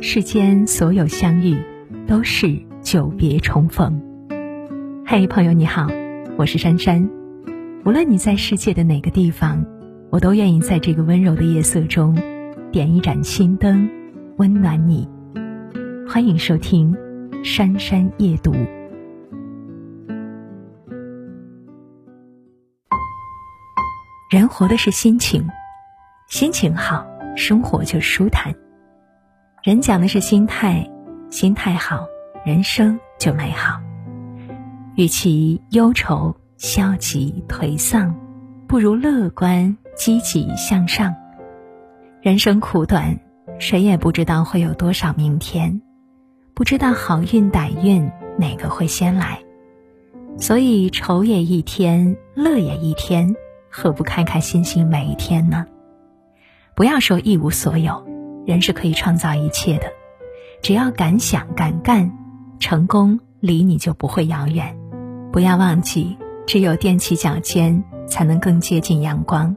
世间所有相遇，都是久别重逢。嘿，朋友你好，我是珊珊。无论你在世界的哪个地方，我都愿意在这个温柔的夜色中，点一盏心灯，温暖你。欢迎收听《珊珊夜读》。人活的是心情，心情好，生活就舒坦；人讲的是心态，心态好，人生就美好。与其忧愁、消极、颓丧，不如乐观、积极向上。人生苦短，谁也不知道会有多少明天，不知道好运歹运哪个会先来，所以愁也一天，乐也一天。何不开开心心每一天呢？不要说一无所有，人是可以创造一切的。只要敢想敢干，成功离你就不会遥远。不要忘记，只有踮起脚尖，才能更接近阳光。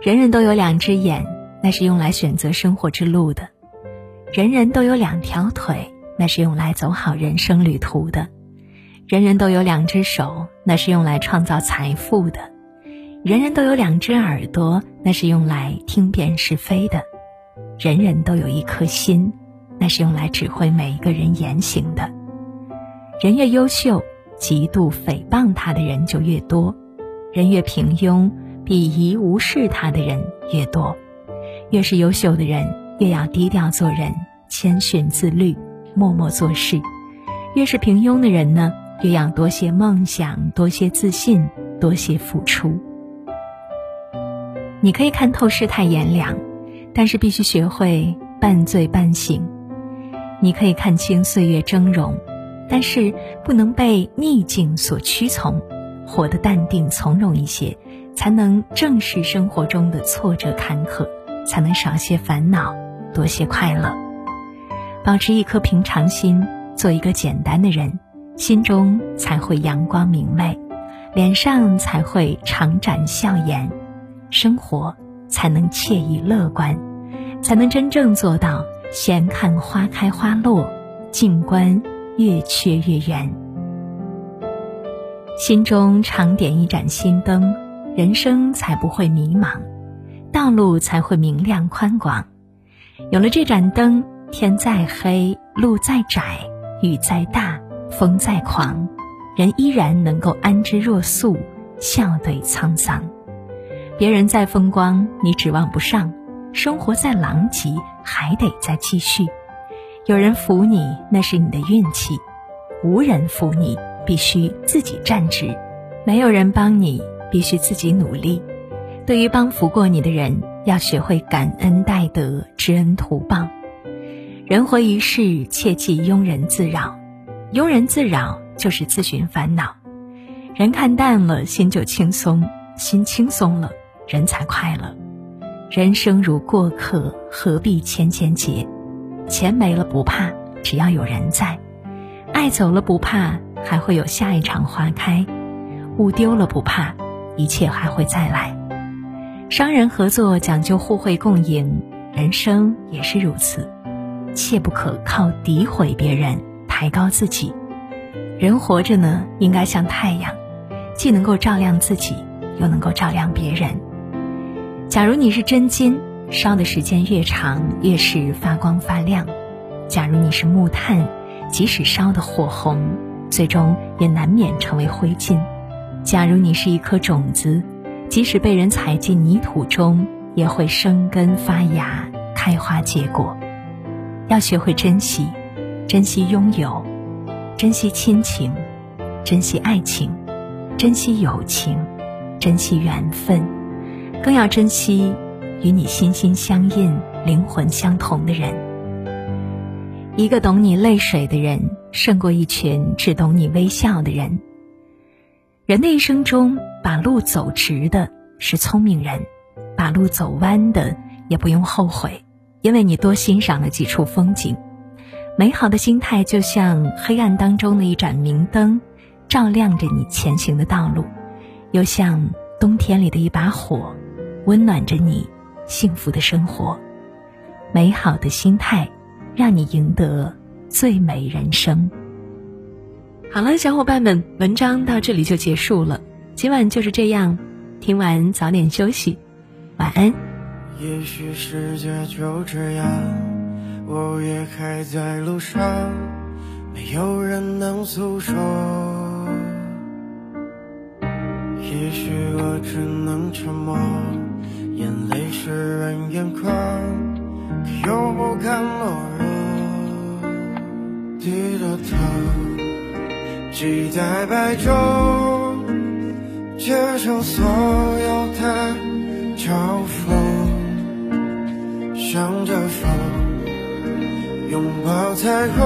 人人都有两只眼，那是用来选择生活之路的；人人都有两条腿，那是用来走好人生旅途的；人人都有两只手，那是用来创造财富的。人人都有两只耳朵，那是用来听辨是非的；人人都有一颗心，那是用来指挥每一个人言行的。人越优秀，嫉妒诽谤他的人就越多；人越平庸，鄙夷无视他的人越多。越是优秀的人，越要低调做人，谦逊自律，默默做事；越是平庸的人呢，越要多些梦想，多些自信，多些付出。你可以看透世态炎凉，但是必须学会半醉半醒；你可以看清岁月峥嵘，但是不能被逆境所屈从，活得淡定从容一些，才能正视生活中的挫折坎坷，才能少些烦恼，多些快乐。保持一颗平常心，做一个简单的人，心中才会阳光明媚，脸上才会常展笑颜。生活才能惬意乐观，才能真正做到闲看花开花落，静观月缺月圆。心中常点一盏心灯，人生才不会迷茫，道路才会明亮宽广。有了这盏灯，天再黑，路再窄，雨再大，风再狂，人依然能够安之若素，笑对沧桑。别人再风光，你指望不上；生活再狼藉，还得再继续。有人扶你，那是你的运气；无人扶你，必须自己站直；没有人帮你，必须自己努力。对于帮扶过你的人，要学会感恩戴德、知恩图报。人活一世，切忌庸人自扰。庸人自扰就是自寻烦恼。人看淡了，心就轻松；心轻松了。人才快乐，人生如过客，何必千千结？钱没了不怕，只要有人在；爱走了不怕，还会有下一场花开；物丢了不怕，一切还会再来。商人合作讲究互惠共赢，人生也是如此，切不可靠诋毁别人，抬高自己。人活着呢，应该像太阳，既能够照亮自己，又能够照亮别人。假如你是真金，烧的时间越长，越是发光发亮；假如你是木炭，即使烧的火红，最终也难免成为灰烬；假如你是一颗种子，即使被人踩进泥土中，也会生根发芽、开花结果。要学会珍惜，珍惜拥有，珍惜亲情，珍惜爱情，珍惜友情，珍惜缘分。更要珍惜与你心心相印、灵魂相同的人。一个懂你泪水的人，胜过一群只懂你微笑的人。人的一生中，把路走直的是聪明人，把路走弯的也不用后悔，因为你多欣赏了几处风景。美好的心态就像黑暗当中的一盏明灯，照亮着你前行的道路；又像冬天里的一把火。温暖着你幸福的生活，美好的心态，让你赢得最美人生。好了，小伙伴们，文章到这里就结束了。今晚就是这样，听完早点休息，晚安。也许世界就这样，我也还在路上，没有人能诉说。也许我只能沉默，在白昼接受所有的嘲讽向着风拥抱彩虹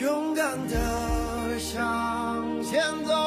勇敢的向前走。